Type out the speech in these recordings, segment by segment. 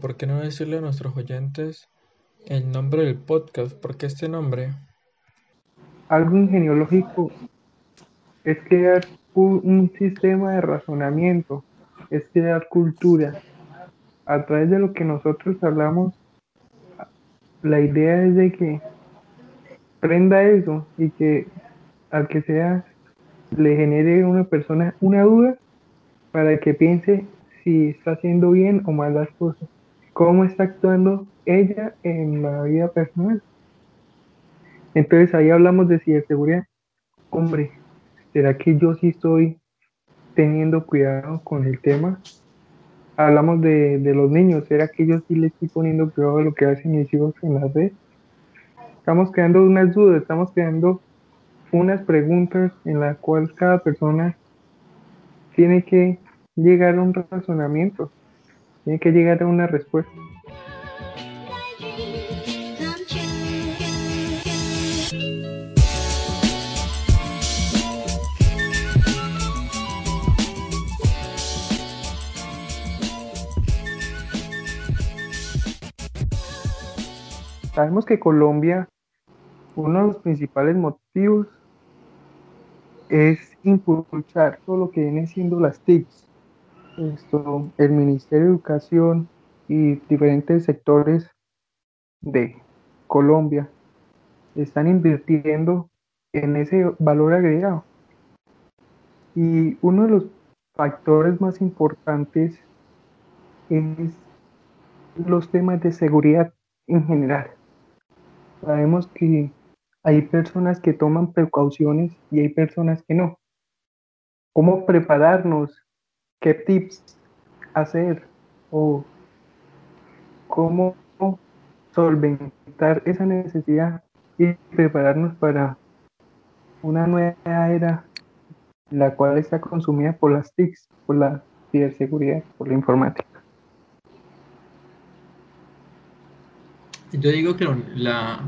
¿por qué no decirle a nuestros oyentes el nombre del podcast? ¿Por qué este nombre? Algo ingeniológico es crear un, sistema de razonamiento, es crear cultura. A través de lo que nosotros hablamos, la idea es de que prenda eso y que al que sea le genere a una persona una duda para que piense si está haciendo bien o mal las cosas, cómo está actuando ella en la vida personal. Entonces ahí hablamos de ciberseguridad. Hombre, ¿será que yo sí estoy teniendo cuidado con el tema? Hablamos de, los niños, ¿será que yo sí le estoy poniendo cuidado a lo que hacen mis hijos en la red? Estamos creando unas dudas, estamos creando unas preguntas en las cuales cada persona tiene que llegar a un razonamiento, tiene que llegar a una respuesta. Sabemos que Colombia, uno de los principales motivos es impulsar todo lo que viene siendo las TICs, esto, el Ministerio de Educación y diferentes sectores de Colombia están invirtiendo en ese valor agregado. Y uno de los factores más importantes es los temas de seguridad en general. Sabemos que hay personas que toman precauciones y hay personas que no. ¿Cómo prepararnos qué tips hacer o cómo solventar esa necesidad y prepararnos para una nueva era, la cual está consumida por las TICs, por la ciberseguridad, por la informática. Yo digo que la,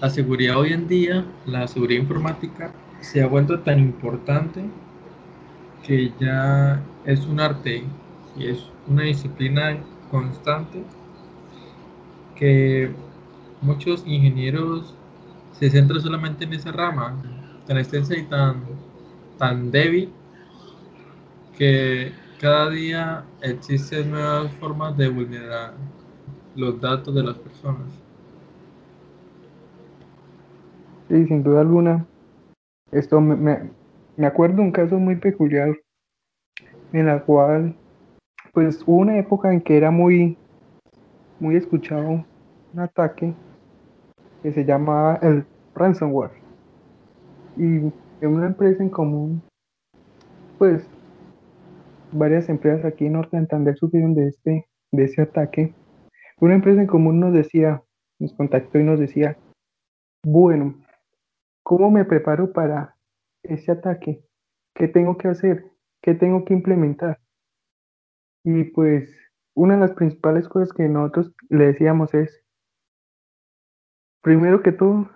la seguridad hoy en día, la seguridad informática, se ha vuelto tan importante que ya es un arte y es una disciplina constante que muchos ingenieros se centran solamente en esa rama tan extensa y tan, tan débil que cada día existen nuevas formas de vulnerar los datos de las personas. Sí, sin duda alguna. Esto me, acuerdo un caso muy peculiar en la cual, pues hubo una época en que era muy, muy escuchado un ataque que se llamaba el ransomware. Y en una empresa en común, pues varias empresas aquí en Norte sufrieron de este, de ese ataque. Una empresa en común nos decía, nos contactó y nos decía, bueno, ¿cómo me preparo para ese ataque? ¿Qué tengo que hacer? ¿Qué tengo que implementar? Y pues una de las principales cosas que nosotros le decíamos es, primero que todo,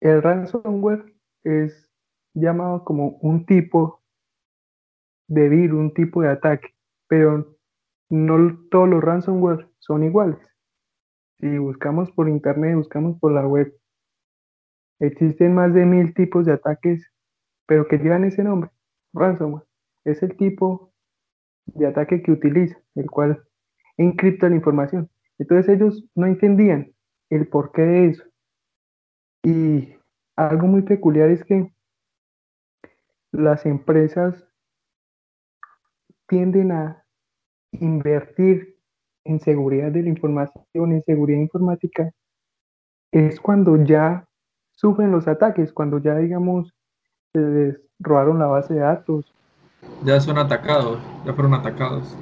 el ransomware es llamado como un tipo de virus, un tipo de ataque, pero no todos los ransomware son iguales. Si buscamos por internet, buscamos por la web, existen más de mil tipos de ataques pero que llevan ese nombre, ransomware. Es el tipo de ataque que utiliza, el cual encripta la información. Entonces ellos no entendían el porqué de eso. Y algo muy peculiar es que las empresas tienden a invertir en seguridad de la información, en seguridad informática, es cuando ya sufren los ataques, cuando ya, digamos, se les robaron la base de datos. Ya son atacados, ya fueron atacados.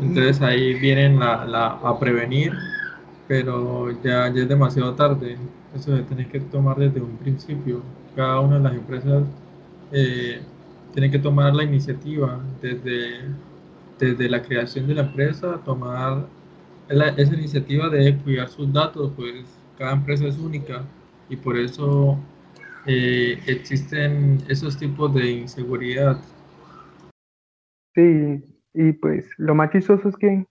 Entonces ahí vienen la, a prevenir, pero ya, ya es demasiado tarde. Eso se tiene que tomar desde un principio. Cada una de las empresas eh, tiene que tomar la iniciativa desde, desde la creación de la empresa, tomar esa iniciativa de cuidar sus datos, pues cada empresa es única y por eso existen esos tipos de inseguridad. Sí, y pues lo más chistoso es que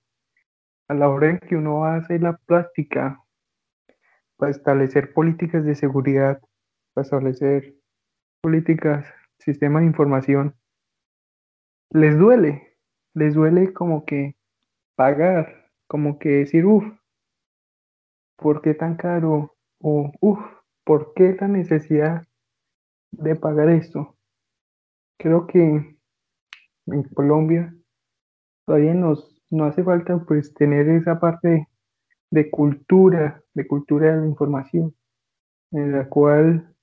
a la hora en que uno hace la práctica para establecer políticas de seguridad, para establecer políticas, sistemas de información, les duele, les duele como que pagar, como que decir, uff, ¿por qué tan caro? O, uff, ¿por qué la necesidad de pagar esto? Creo que en Colombia todavía nos, no hace falta pues tener esa parte de cultura, de cultura de la información, en la cual,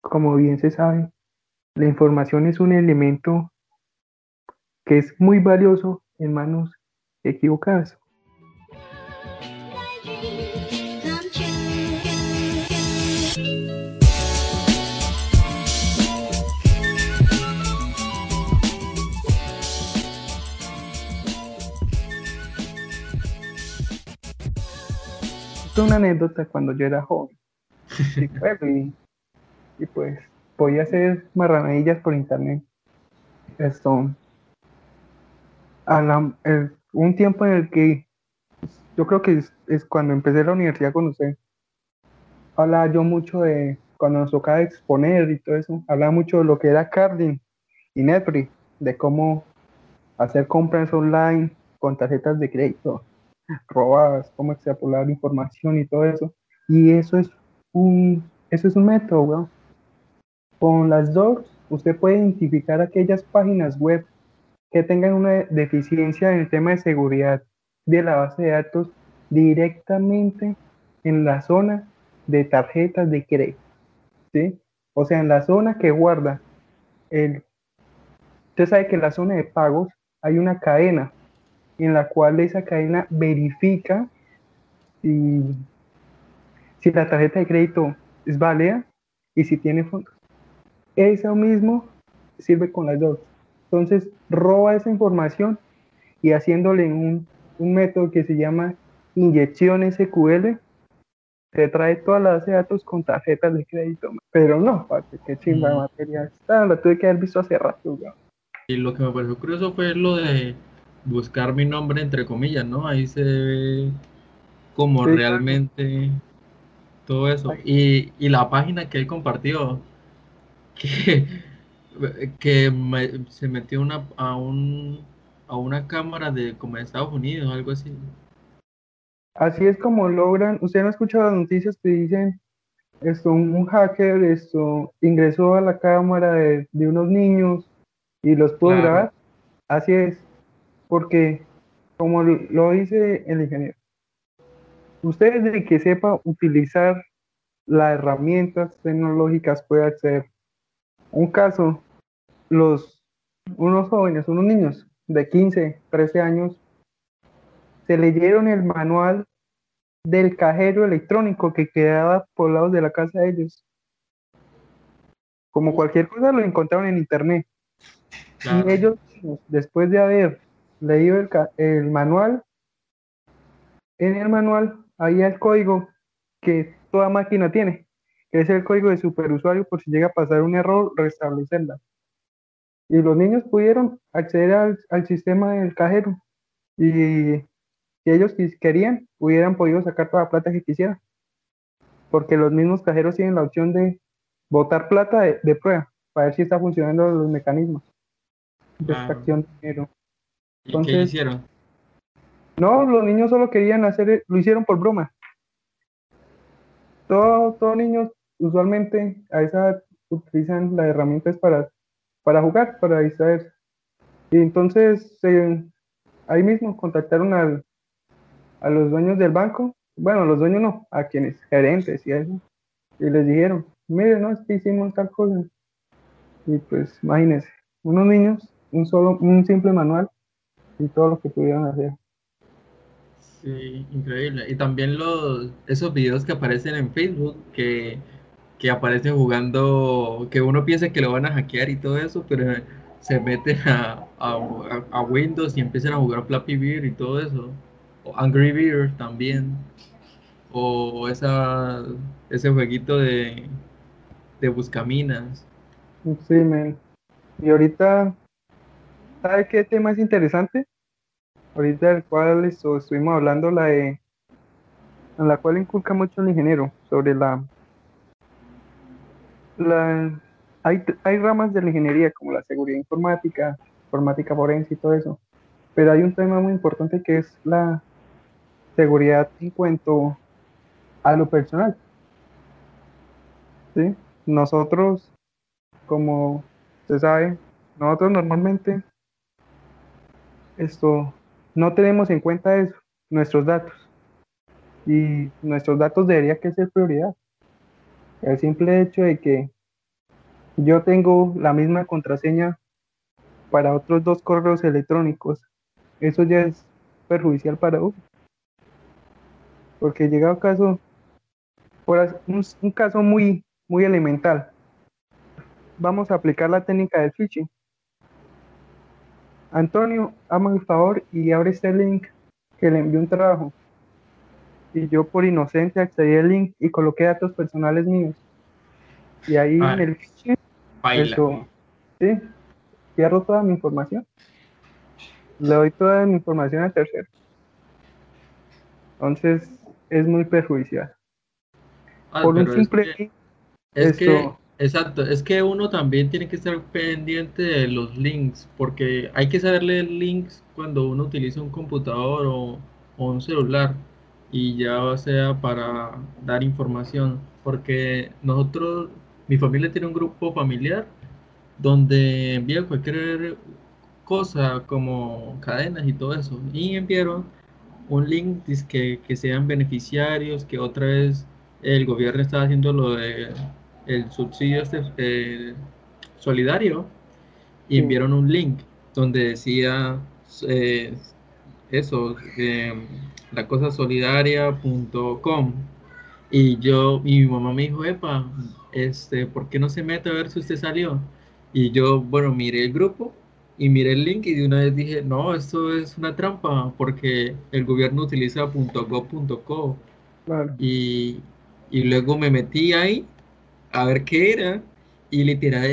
como bien se sabe, la información es un elemento que es muy valioso en manos equivocadas. Una anécdota cuando yo era joven. Y, pues podía hacer marranadillas por internet. Esto, a un tiempo en el que yo creo que es, cuando empecé la universidad con usted. Hablaba yo mucho de cuando nos tocaba exponer y todo eso. Hablaba mucho de lo que era Carding y Netflix, de cómo hacer compras online con tarjetas de crédito robadas, cómo extrapolar información y todo eso. Y eso es un, eso es un método, Con las dos, usted puede identificar aquellas páginas web que tengan una deficiencia en el tema de seguridad de la base de datos directamente en la zona de tarjetas de crédito. ¿sí? O sea, en la zona que guarda el... Usted sabe que en la zona de pagos hay una cadena en la cual esa cadena verifica si, si la tarjeta de crédito es válida y si tiene fondos. Eso mismo sirve con las dos. Entonces, roba esa información y haciéndole un, un método que se llama inyección SQL, te trae toda la base de datos con tarjetas de crédito. Pero no, parce, qué chimba de material. Esta la tuve que haber visto hace rato. Y lo que me pareció curioso fue lo de buscar mi nombre entre comillas, ¿no? Ahí se ve como realmente todo eso. Y, la página que él compartió, que, que se metió una, a, un, a una cámara de como de Estados Unidos, algo así. Así es como logran, usted no ha escuchado las noticias que dicen, esto, un hacker esto, ingresó a la cámara de, unos niños y los pudo grabar. Así es, porque, como lo dice el ingeniero, usted de que sepa utilizar las herramientas tecnológicas puede hacer un caso, los, unos jóvenes, unos niños de 15, 13 años, se leyeron el manual del cajero electrónico que quedaba por lados de la casa de ellos. Como cualquier cosa lo encontraron en internet. Y ellos, después de haber leído el, el manual, en el manual había el código que toda máquina tiene, que es el código de superusuario por si llega a pasar un error, restablecerla. Y los niños pudieron acceder al, sistema del cajero y si ellos querían, hubieran podido sacar toda la plata que quisieran. Porque los mismos cajeros tienen la opción de botar plata de, prueba para ver si está funcionando los mecanismos de extracción de dinero. ¿Y qué hicieron? No, los niños solo querían hacer, lo hicieron por broma. Todos todo niños usualmente a esa utilizan las herramientas para, para jugar, para distraerse. Y entonces ahí mismo contactaron al, a los dueños del banco, bueno, los dueños no, a quienes, gerentes y eso, y les dijeron, miren, no, es que hicimos tal cosa. Y pues imagínense, unos niños, un solo, un simple manual, y todo lo que pudieron hacer. Sí, increíble. Y también los, esos videos que aparecen en Facebook, que, que aparecen jugando, que uno piensa que lo van a hackear y todo eso, pero se meten a, a, Windows y empiezan a jugar Flappy Beer y todo eso. O Angry Beer también. O esa, ese jueguito de, de buscaminas. Sí, man. Y ahorita, ¿sabe qué tema es interesante? Ahorita del cual estuvimos hablando, la de, en la cual inculca mucho el ingeniero, sobre la, la hay, hay ramas de la ingeniería como la seguridad informática, informática forense y todo eso, pero hay un tema muy importante que es la seguridad en cuanto a lo personal. ¿Sí? Nosotros, como se sabe, nosotros normalmente esto no tenemos en cuenta eso, nuestros datos. Y nuestros datos debería que ser prioridad. El simple hecho de que yo tengo la misma contraseña para otros dos correos electrónicos. Eso ya es perjudicial para uno. Porque llegado caso, por un, caso muy, muy elemental, vamos a aplicar la técnica del phishing. Antonio, ama el favor y abre este link que le envió un trabajo. Y yo por inocente accedí al link y coloqué datos personales míos. Y ahí en el phishing eso, sí, cierro toda mi información. Le doy toda mi información al tercero. Entonces, es muy perjudicial. Ah, Por un simple. Es que, exacto, es que uno también tiene que estar pendiente de los links, porque hay que saber leer links cuando uno utiliza un computador o, o un celular, y ya sea para dar información, porque nosotros mi familia tiene un grupo familiar donde envía cualquier cosa como cadenas y todo eso. Y enviaron un link que, que sean beneficiarios, que otra vez el gobierno está haciendo lo de el subsidio este, eh, solidario y enviaron un link donde decía eh, eso, eh, la cosa solidaria.com y yo, y mi mamá me dijo, epa, este, ¿por qué no se mete a ver si usted salió? Y yo, bueno, miré el grupo y miré el link y de una vez dije, no, esto es una trampa porque el gobierno utiliza .gov.co. Y, y luego me metí ahí a ver qué era y literal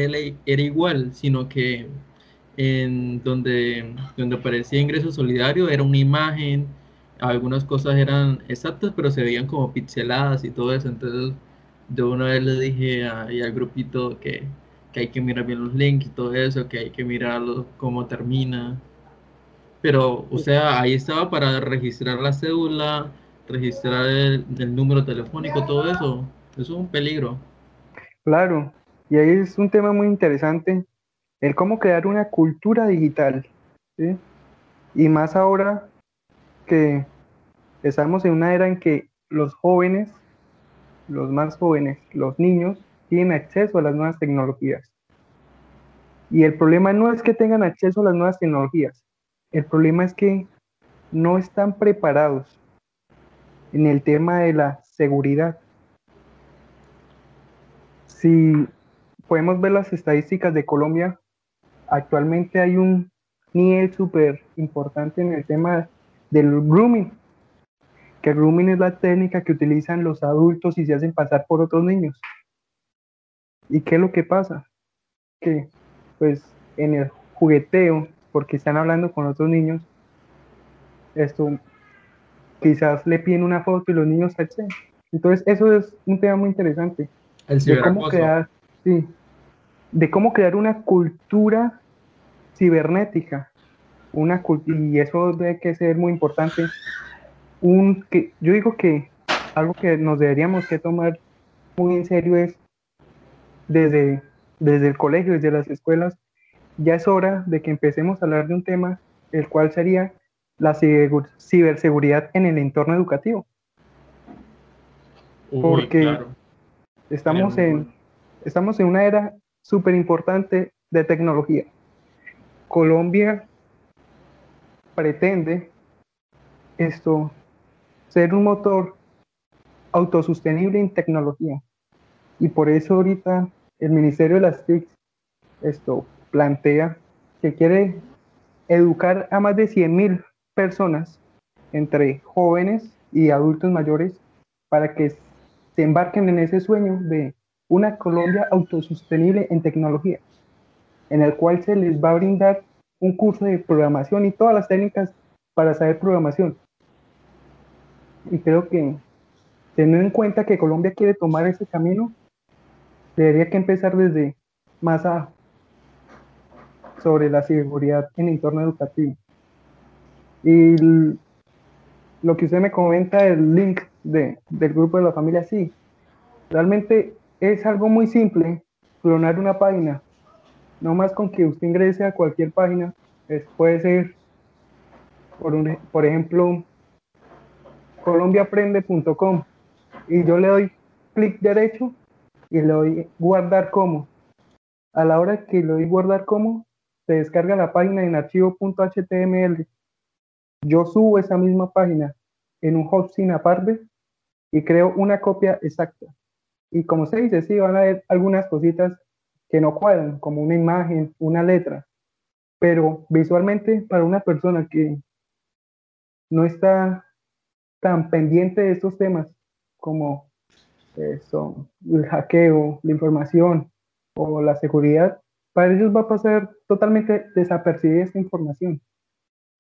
era igual, sino que en donde, donde aparecía ingreso solidario era una imagen, algunas cosas eran exactas, pero se veían como pixeladas y todo eso, entonces de una vez le dije al grupito que, hay que mirar bien los links y todo eso, que hay que mirarlo cómo termina. Pero, o sea, ahí estaba para registrar la cédula, registrar el, número telefónico, todo eso. Eso es un peligro. Claro, y ahí es un tema muy interesante, el cómo crear una cultura digital. Y más ahora que estamos en una era en que los jóvenes los más jóvenes, los niños, tienen acceso a las nuevas tecnologías. Y el problema no es que tengan acceso a las nuevas tecnologías, el problema es que no están preparados en el tema de la seguridad. Si podemos ver las estadísticas de Colombia, actualmente hay un nivel súper importante en el tema del grooming, que grooming es la técnica que utilizan los adultos y se hacen pasar por otros niños. ¿Y qué es lo que pasa? Que pues en el jugueteo, porque están hablando con otros niños, esto quizás le piden una foto y los niños se. Entonces eso es un tema muy interesante. De cómo crear, sí, de cómo crear una cultura cibernética. Una, y eso debe que ser muy importante un que yo digo que algo que nos deberíamos que tomar muy en serio es desde, desde el colegio, desde las escuelas, ya es hora de que empecemos a hablar de un tema, el cual sería la ciberseguridad en el entorno educativo. Porque estamos, en, estamos en una era súper importante de tecnología. Colombia pretende esto ser un motor autosostenible en tecnología. Y por eso ahorita el Ministerio de las TIC esto plantea que quiere educar a más de 100.000 personas, entre jóvenes y adultos mayores, para que se embarquen en ese sueño de una Colombia autosostenible en tecnología, en el cual se les va a brindar un curso de programación y todas las técnicas para saber programación. Y creo que teniendo en cuenta que Colombia quiere tomar ese camino, debería que empezar desde más abajo sobre la seguridad en el entorno educativo. Y lo que usted me comenta, el link de, del grupo de la familia, sí, realmente es algo muy simple, clonar una página. No más con que usted ingrese a cualquier página, puede ser, por, un, por ejemplo, colombiaprende.com y yo le doy clic derecho y le doy guardar como. A la hora que le doy guardar como, se descarga la página en archivo.html. Yo subo esa misma página en un hosting aparte y creo una copia exacta. Y como se dice, sí, van a haber algunas cositas que no cuadran, como una imagen, una letra. Pero visualmente, para una persona que no está tan pendiente de estos temas como eh, son el hackeo, la información o la seguridad, para ellos va a pasar totalmente desapercibida esta información.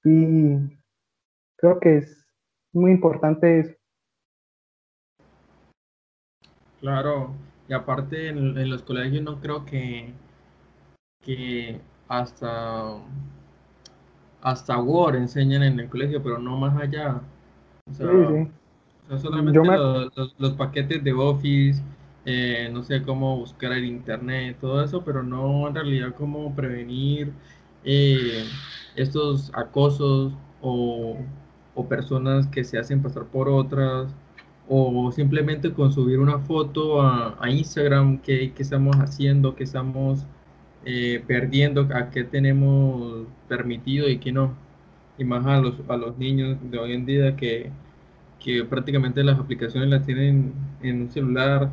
Y creo que es muy importante eso. Claro, y aparte en, los colegios no creo que, que hasta, hasta Word enseñan en el colegio, pero no más allá. O sea, solamente los, paquetes de Office, eh, no sé cómo buscar el internet, todo eso, pero no en realidad cómo prevenir eh, estos acosos o, personas que se hacen pasar por otras o simplemente con subir una foto a, Instagram, qué, estamos haciendo, qué estamos eh, perdiendo, a qué tenemos permitido y qué no. Y más a los, a los niños de hoy en día que, que prácticamente las aplicaciones las tienen en un celular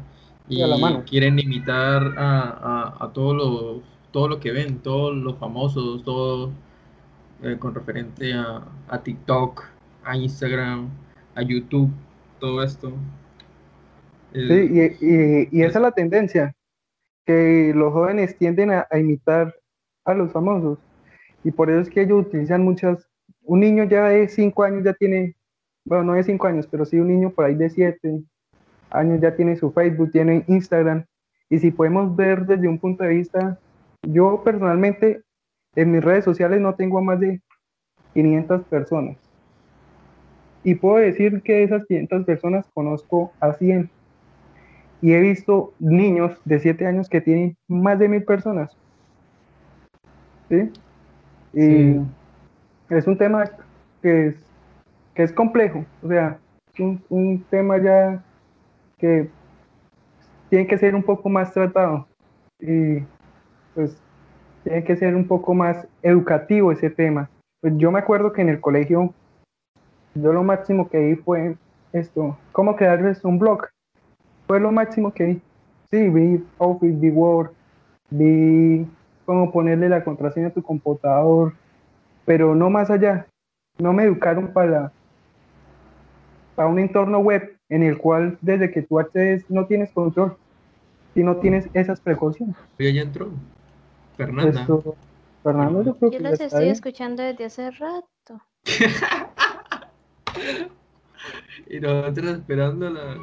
y quieren imitar a, a, todo, lo, todo lo que ven, todos los famosos, todo eh, con referente a, a, TikTok, a Instagram, a YouTube, todo esto. sí, y, y, esa es la tendencia, que los jóvenes tienden a, a imitar a los famosos. Y por eso es que ellos utilizan muchas, un niño ya de 5 años ya tiene, bueno, no de 5 años, pero sí un niño por ahí de 7, años ya tiene su Facebook, tiene Instagram. Y si podemos ver desde un punto de vista, yo personalmente en mis redes sociales no tengo más de 500 personas. Y puedo decir que de esas 500 personas conozco a 100. Y he visto niños de 7 años que tienen más de mil personas. ¿Sí? Y es un tema que es, que es complejo. O sea, un, un tema ya que tiene que ser un poco más tratado y pues tiene que ser un poco más educativo ese tema. Pues yo me acuerdo que en el colegio yo lo máximo que vi fue esto, cómo crearles un blog. Fue lo máximo que vi. Sí, vi Office, vi Word, vi cómo ponerle la contraseña a tu computador, pero no más allá. No me educaron para, para un entorno web en el cual desde que tú accedes no tienes control y no tienes esas precauciones. Ya entró. Fernanda. Fernando, yo creo yo los estoy escuchando desde hace rato. y nosotros esperando la...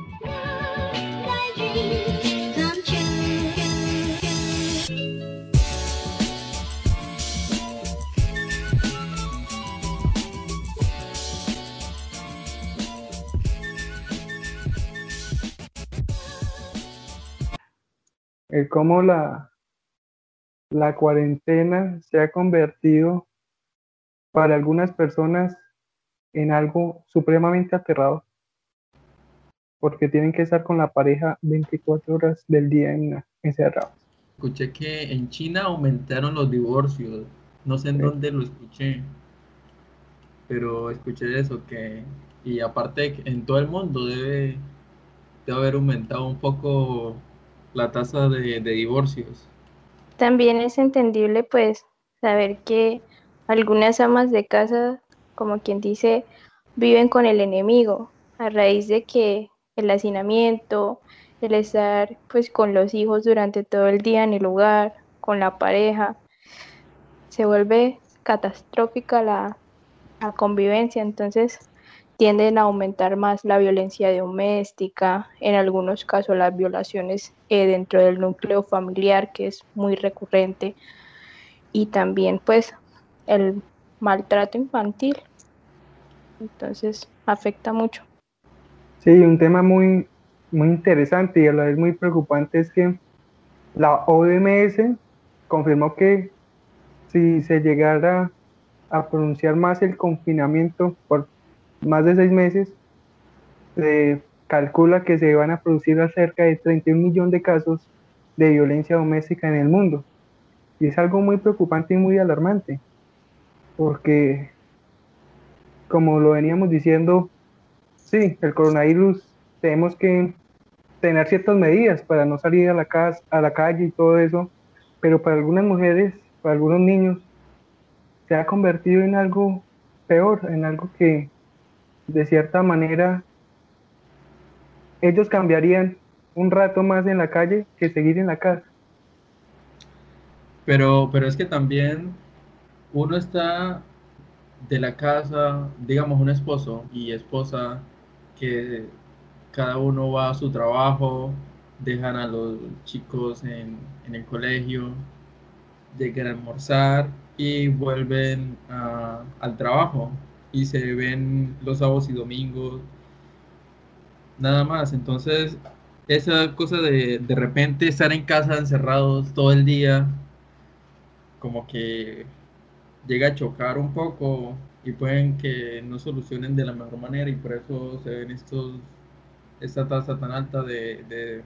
el cómo la, la cuarentena se ha convertido para algunas personas en algo supremamente aterrador, porque tienen que estar con la pareja 24 horas del día en, encerrados. Escuché que en China aumentaron los divorcios, no sé en dónde lo escuché, pero escuché eso, que, y aparte en todo el mundo debe, debe haber aumentado un poco la tasa de, divorcios. También es entendible, pues, saber que algunas amas de casa, como quien dice, viven con el enemigo a raíz de que el hacinamiento, el estar pues con los hijos durante todo el día en el hogar, con la pareja, se vuelve catastrófica la, convivencia, entonces tienden a aumentar más la violencia doméstica, en algunos casos las violaciones eh, dentro del núcleo familiar, que es muy recurrente, y también pues el maltrato infantil. Entonces afecta mucho. Sí, un tema muy, muy interesante y a la vez muy preocupante es que la OMS confirmó que si se llegara a pronunciar más el confinamiento por más de seis meses, se calcula que se van a producir cerca de 31 millones de casos de violencia doméstica en el mundo. Y es algo muy preocupante y muy alarmante, porque, como lo veníamos diciendo, sí, el coronavirus tenemos que tener ciertas medidas para no salir a la, casa, a la calle y todo eso, pero para algunas mujeres, para algunos niños, se ha convertido en algo peor, en algo que de cierta manera ellos cambiarían un rato más en la calle que seguir en la casa. Pero, pero es que también uno está de la casa, digamos un esposo y esposa, que cada uno va a su trabajo, dejan a los chicos en, el colegio, llegan a almorzar y vuelven al trabajo y se ven los sábados y domingos, nada más. Entonces, esa cosa de de repente estar en casa encerrados todo el día, como que llega a chocar un poco y pueden que no solucionen de la mejor manera y por eso se ven estos esta tasa tan alta de, de,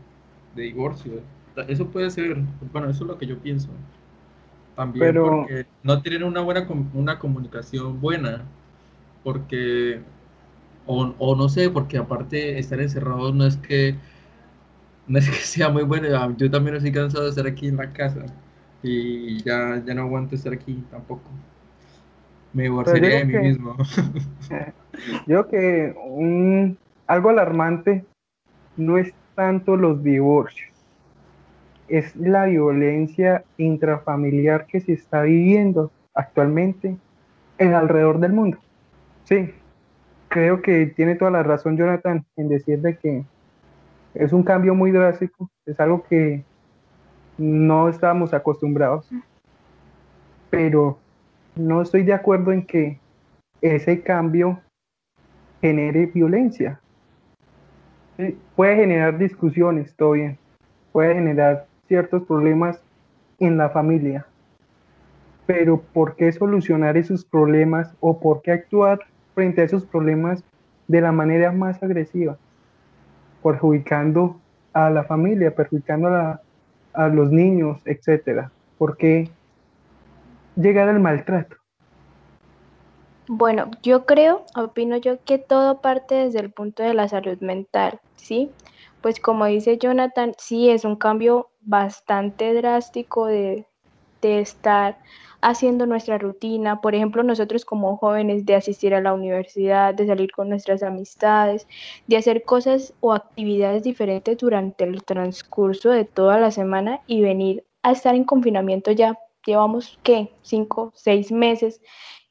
de divorcios. Eso puede ser, bueno, eso es lo que yo pienso. También porque no tienen una buena una comunicación buena, porque o, o, no sé, porque aparte estar encerrados no es que no es que sea muy bueno. Yo también estoy cansado de estar aquí en la casa y ya, ya no aguanto estar aquí tampoco. Me divorciaría de mí mismo. yo que un, algo alarmante no es tanto los divorcios, es la violencia intrafamiliar que se está viviendo actualmente en alrededor del mundo. Sí, creo que tiene toda la razón Jonathan en decir de que es un cambio muy drástico, es algo que no estábamos acostumbrados, pero no estoy de acuerdo en que ese cambio genere violencia. puede generar discusiones, todo bien, puede generar ciertos problemas en la familia, pero ¿por qué solucionar esos problemas o por qué actuar frente a esos problemas de la manera más agresiva? Perjudicando a la familia, perjudicando a, a los niños, etcétera. ¿Por qué llegar al maltrato? Bueno, yo creo, opino yo, que todo parte desde el punto de la salud mental, ¿sí? Pues como dice Jonathan, sí es un cambio bastante drástico de, de estar haciendo nuestra rutina, por ejemplo, nosotros como jóvenes, de asistir a la universidad, de salir con nuestras amistades, de hacer cosas o actividades diferentes durante el transcurso de toda la semana y venir a estar en confinamiento ya. Llevamos, ¿qué? Cinco, seis meses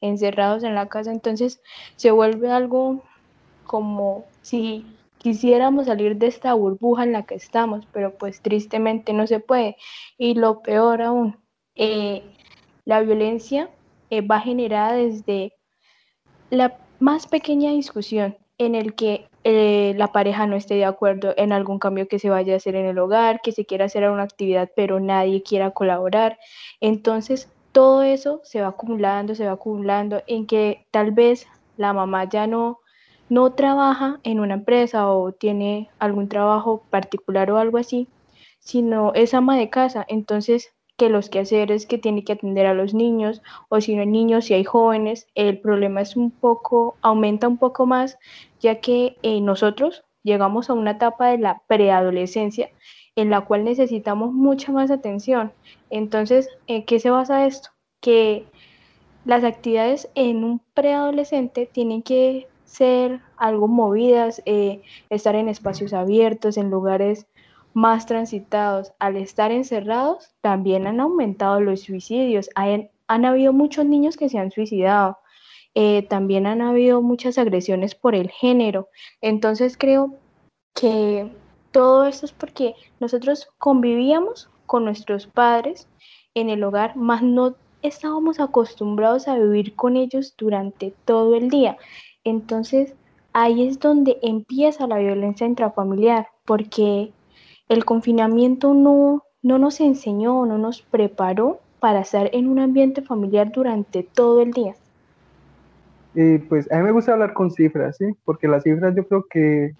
encerrados en la casa, entonces se vuelve algo como si quisiéramos salir de esta burbuja en la que estamos, pero pues tristemente no se puede. Y lo peor aún, eh, la violencia eh, va generada desde la más pequeña discusión en el que eh, la pareja no esté de acuerdo en algún cambio que se vaya a hacer en el hogar, que se quiera hacer una actividad pero nadie quiera colaborar. Entonces, todo eso se va acumulando, se va acumulando en que tal vez la mamá ya no, no trabaja en una empresa o tiene algún trabajo particular o algo así, sino es ama de casa. Entonces, que los quehaceres que tiene que atender a los niños, o si no hay niños, si hay jóvenes, el problema es un poco, aumenta un poco más, ya que eh, nosotros llegamos a una etapa de la preadolescencia en la cual necesitamos mucha más atención. Entonces, ¿en qué se basa esto? que las actividades en un preadolescente tienen que ser algo movidas, eh, estar en espacios abiertos, en lugares más transitados. Al estar encerrados, también han aumentado los suicidios. han habido muchos niños que se han suicidado. Eh, también han habido muchas agresiones por el género. Entonces creo que todo esto es porque nosotros convivíamos con nuestros padres en el hogar, más no estábamos acostumbrados a vivir con ellos durante todo el día. Entonces, ahí es donde empieza la violencia intrafamiliar, porque el confinamiento no, no nos enseñó, no nos preparó para estar en un ambiente familiar durante todo el día. Y pues a mí me gusta hablar con cifras, ¿sí? Porque las cifras yo creo que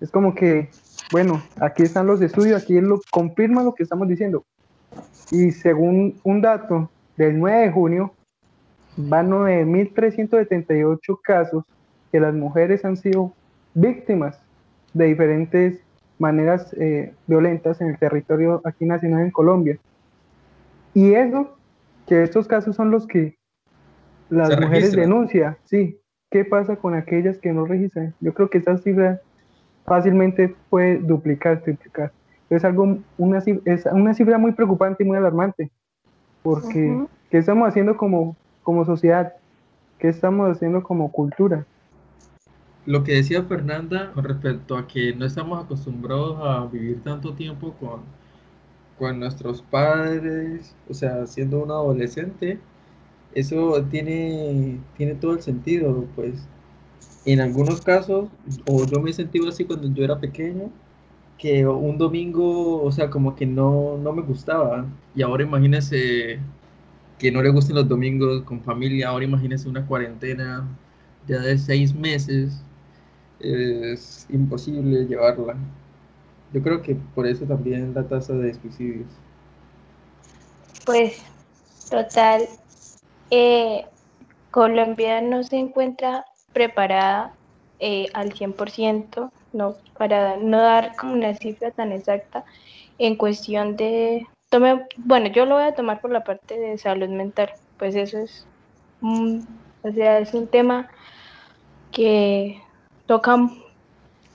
es como que, bueno, aquí están los estudios, aquí lo confirma lo que estamos diciendo. Y según un dato del 9 de junio, van 9.378 casos que las mujeres han sido víctimas de diferentes maneras eh, violentas en el territorio aquí nacional en Colombia. Y eso, que estos casos son los que las mujeres denuncian, sí. ¿Qué pasa con aquellas que no registran? Yo creo que esa cifra fácilmente puede duplicar, triplicar. Es algo, una, es una cifra muy preocupante y muy alarmante, porque ¿qué estamos haciendo como, como sociedad? ¿Qué estamos haciendo como cultura? Lo que decía Fernanda respecto a que no estamos acostumbrados a vivir tanto tiempo con, con nuestros padres, o sea, siendo un adolescente, eso tiene, tiene todo el sentido, pues en algunos casos, o yo me he sentido así cuando yo era pequeño, que un domingo, o sea, como que no, no me gustaba. Y ahora imagínese que no le gusten los domingos con familia, ahora imagínese una cuarentena ya de seis meses, es imposible llevarla. Yo creo que por eso también la tasa de suicidios. Pues, total, eh, Colombia no se encuentra preparada eh, al 100%, no, para no dar como una cifra tan exacta en cuestión de, tome, bueno, yo lo voy a tomar por la parte de salud mental, pues eso es, o sea, es un tema que toca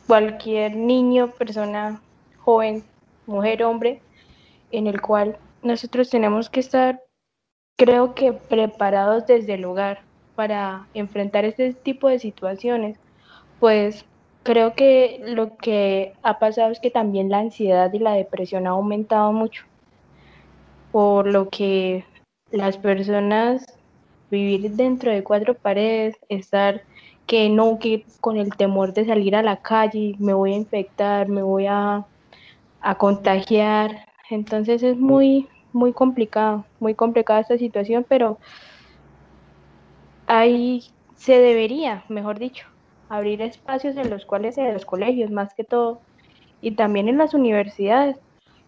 cualquier niño, persona joven, mujer, hombre, en el cual nosotros tenemos que estar creo que preparados desde el hogar para enfrentar este tipo de situaciones, pues creo que lo que ha pasado es que también la ansiedad y la depresión ha aumentado mucho, por lo que las personas vivir dentro de cuatro paredes, estar que no, que con el temor de salir a la calle, me voy a infectar, me voy a, a contagiar, entonces es muy, muy complicado, muy complicada esta situación, pero ahí se debería, mejor dicho, abrir espacios en los cuales en los colegios más que todo y también en las universidades,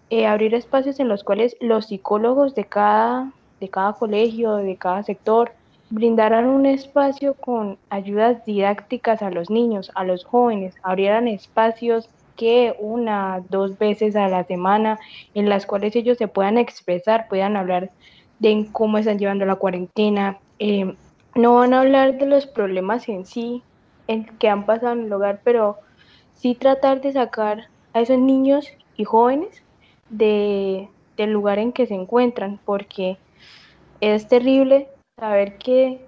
eh, abrir espacios en los cuales los psicólogos de cada, de cada colegio, de cada sector, brindaran un espacio con ayudas didácticas a los niños, a los jóvenes, abrieran espacios que una, dos veces a la semana en las cuales ellos se puedan expresar, puedan hablar de cómo están llevando la cuarentena. Eh, no van a hablar de los problemas en sí en que han pasado en el hogar, pero sí tratar de sacar a esos niños y jóvenes de, del lugar en que se encuentran, porque es terrible saber que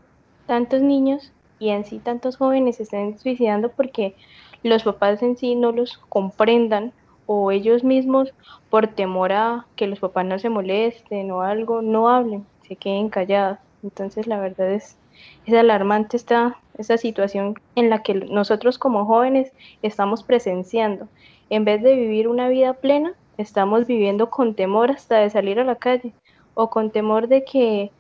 tantos niños y en sí tantos jóvenes se estén suicidando porque los papás en sí no los comprendan o ellos mismos por temor a que los papás no se molesten o algo, no hablen, se queden callados. Entonces la verdad es, es alarmante esta, esta situación en la que nosotros como jóvenes estamos presenciando. En vez de vivir una vida plena, estamos viviendo con temor hasta de salir a la calle o con temor de que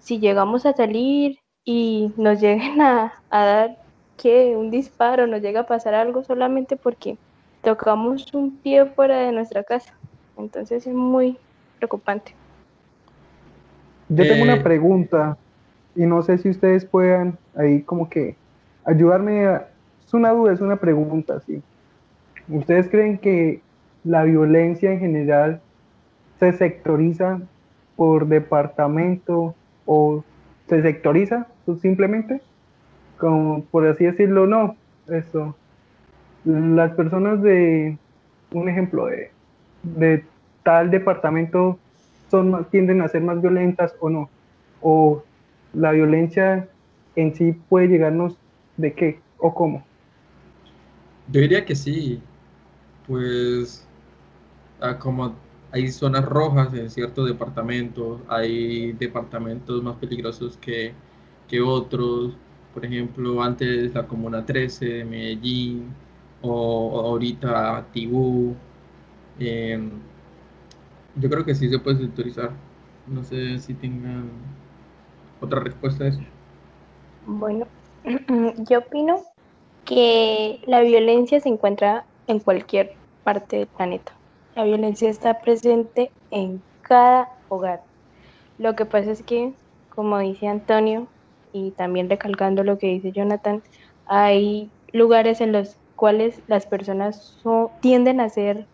si llegamos a salir y nos lleguen a, a dar que un disparo, nos llega a pasar algo solamente porque tocamos un pie fuera de nuestra casa. Entonces es muy preocupante. Yo tengo una eh, pregunta y no sé si ustedes puedan ahí como que ayudarme. A, es una duda, es una pregunta, sí. ¿Ustedes creen que la violencia en general se sectoriza por departamento, o se sectoriza pues, simplemente, como por así decirlo, no, esto, las personas de, un ejemplo de, de tal departamento son tienden a ser más violentas o no, o la violencia en sí puede llegarnos de qué o cómo. Yo diría que sí, pues como hay zonas rojas en ciertos departamentos, hay departamentos más peligrosos que, que otros, por ejemplo, antes la Comuna 13 de Medellín, o, ahorita Tibú. Em, yo creo que sí se puede sectorizar. No sé si tengan otra respuesta a eso. Bueno, yo opino que la violencia se encuentra en cualquier parte del planeta. La violencia está presente en cada hogar. Lo que pasa es que, como dice Antonio, y también recalcando lo que dice Jonathan, hay lugares en los cuales las personas tienden a ser,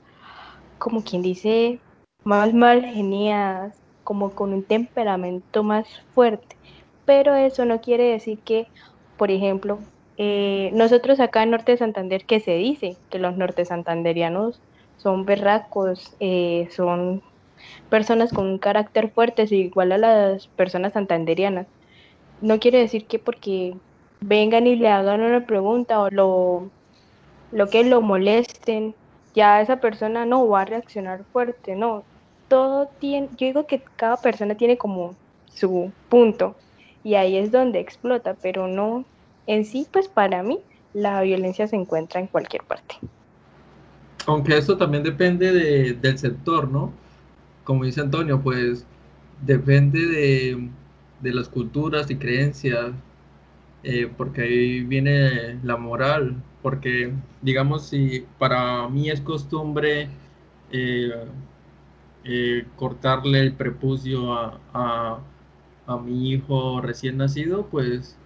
como quien dice, más mal geniadas, como con un temperamento más fuerte. Pero eso no quiere decir que, por ejemplo, eh, nosotros acá en Norte de Santander, que se dice que los norte santanderianos son berracos, eh, son personas con un carácter fuerte, igual a las personas santanderianas. No quiere decir que porque vengan y le hagan una pregunta o lo, lo que lo molesten, ya esa persona no va a reaccionar fuerte, no. Todo tiene, yo digo que cada persona tiene como su punto y ahí es donde explota, pero no en sí, pues para mí la violencia se encuentra en cualquier parte. Aunque eso también depende del sector, ¿no? Como dice Antonio, pues depende de, las culturas y creencias, eh, porque ahí viene la moral, porque digamos si para mí es costumbre eh, eh, cortarle el prepucio a, mi hijo recién nacido, pues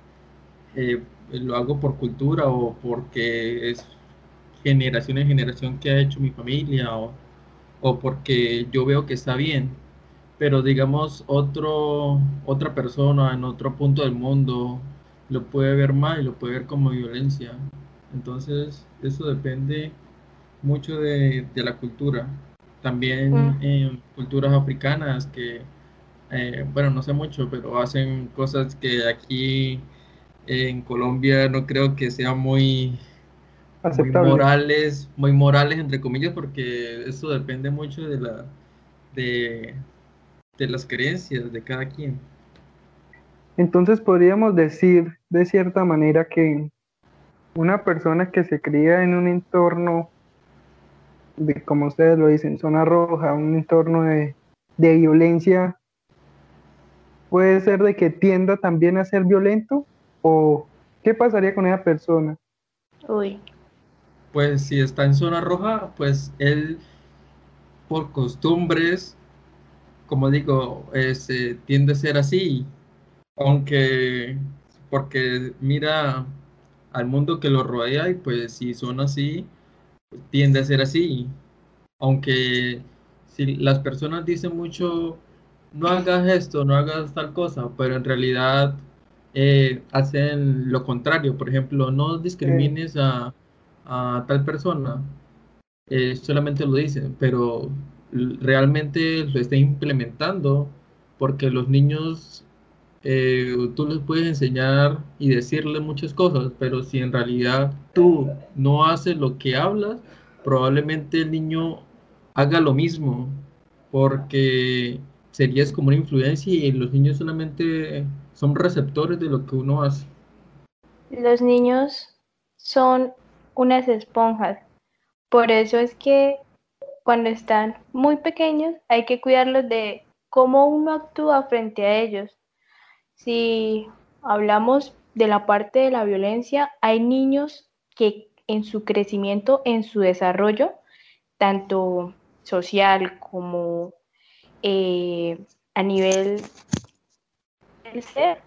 lo hago por cultura o porque es generación en generación que ha hecho mi familia o, o porque yo veo que está bien. Pero digamos, otro, otra persona en otro punto del mundo lo puede ver mal y lo puede ver como violencia. Entonces, eso depende mucho de, de la cultura. También mm. en culturas africanas que, eh, bueno, no sé mucho, pero hacen cosas que aquí en Colombia no creo que sean muy, morales, muy morales entre comillas, porque eso depende mucho de la de, de las creencias de cada quien. Entonces podríamos decir de cierta manera que una persona que se cría en un entorno de, como ustedes lo dicen, zona roja, un entorno de, de violencia, puede ser de que tienda también a ser violento ¿O qué pasaría con esa persona? Uy. Pues si está en zona roja, pues él por costumbres, como digo, eh, tiende a ser así, aunque porque mira al mundo que lo rodea y pues si son así, tiende a ser así, aunque si las personas dicen mucho, no hagas esto, no hagas tal cosa, pero en realidad eh, hacen lo contrario. Por ejemplo, no discrimines a, tal persona, solamente lo dicen, pero realmente lo está implementando porque los niños eh, tú les puedes enseñar y decirles muchas cosas, pero si en realidad tú no haces lo que hablas, probablemente el niño haga lo mismo, porque serías como una influencia y los niños solamente son receptores de lo que uno hace. Los niños son unas esponjas. Por eso es que cuando están muy pequeños hay que cuidarlos de cómo uno actúa frente a ellos. Si hablamos de la parte de la violencia, hay niños que en su crecimiento, en su desarrollo, tanto social como eh, a nivel ser,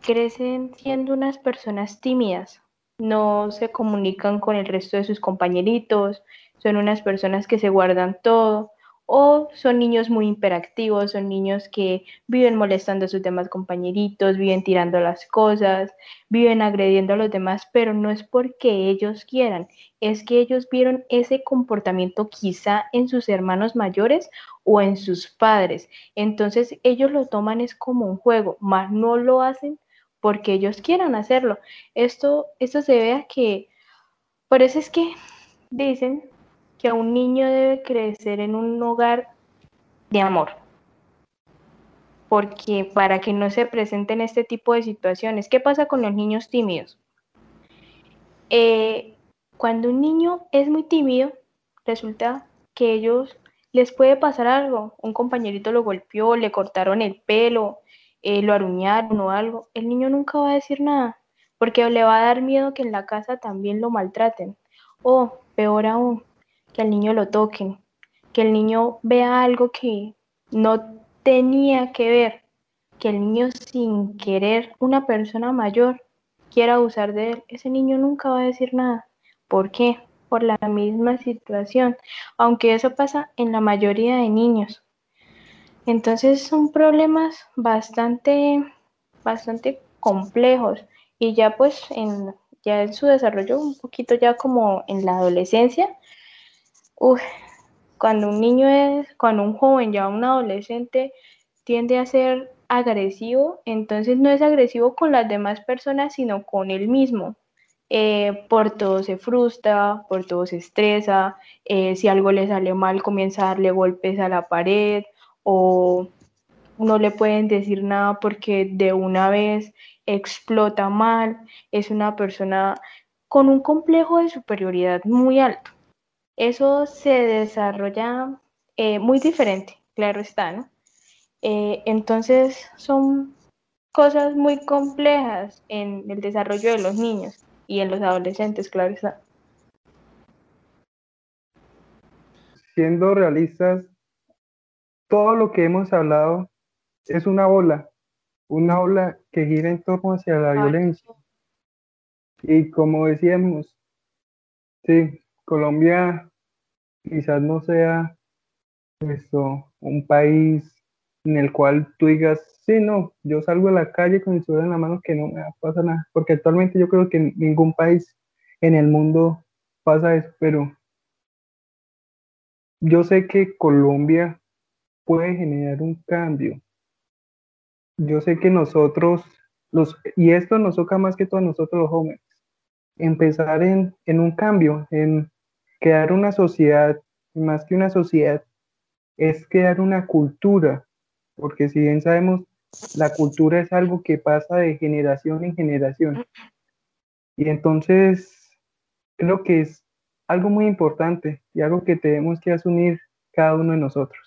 crecen siendo unas personas tímidas, no se comunican con el resto de sus compañeritos, son unas personas que se guardan todo o son niños muy hiperactivos, son niños que viven molestando a sus demás compañeritos, viven tirando las cosas, viven agrediendo a los demás, pero no es porque ellos quieran, es que ellos vieron ese comportamiento quizá en sus hermanos mayores o en sus padres. Entonces ellos lo toman es como un juego, más no lo hacen porque ellos quieran hacerlo. Esto, esto se ve a que, por eso es que dicen que un niño debe crecer en un hogar de amor. Porque para que no se presenten este tipo de situaciones, ¿qué pasa con los niños tímidos? Eh, cuando un niño es muy tímido, resulta que ellos les puede pasar algo. Un compañerito lo golpeó, le cortaron el pelo, eh, lo aruñaron o algo. El niño nunca va a decir nada, porque le va a dar miedo que en la casa también lo maltraten. O, peor aún, que al niño lo toquen, que el niño vea algo que no tenía que ver, que el niño sin querer, una persona mayor, quiera abusar de él, ese niño nunca va a decir nada. ¿Por qué? Por la misma situación, aunque eso pasa en la mayoría de niños. Entonces son problemas bastante, bastante complejos y ya pues en, ya en su desarrollo un poquito ya como en la adolescencia, cuando un niño es, cuando un joven, ya un adolescente, tiende a ser agresivo, entonces no es agresivo con las demás personas, sino con él mismo. Eh, por todo se frustra, por todo se estresa, eh, si algo le sale mal comienza a darle golpes a la pared o no le pueden decir nada porque de una vez explota mal, es una persona con un complejo de superioridad muy alto eso se desarrolla eh, muy diferente, claro está, ¿no? Eh, entonces son cosas muy complejas en el desarrollo de los niños y en los adolescentes, claro está. Siendo realistas, todo lo que hemos hablado es una ola, una ola que gira en torno hacia la violencia. Y como decíamos, sí, Colombia quizás no sea esto, un país en el cual tú digas, sí, no, yo salgo a la calle con el celular en la mano que no me pasa nada, porque actualmente yo creo que en ningún país en el mundo pasa eso, pero yo sé que Colombia puede generar un cambio. Yo sé que nosotros, los, y esto nos toca más que todos nosotros los jóvenes, empezar en, en un cambio, en crear una sociedad, más que una sociedad, es crear una cultura, porque si bien sabemos, la cultura es algo que pasa de generación en generación. Y entonces, creo que es algo muy importante y algo que tenemos que asumir cada uno de nosotros.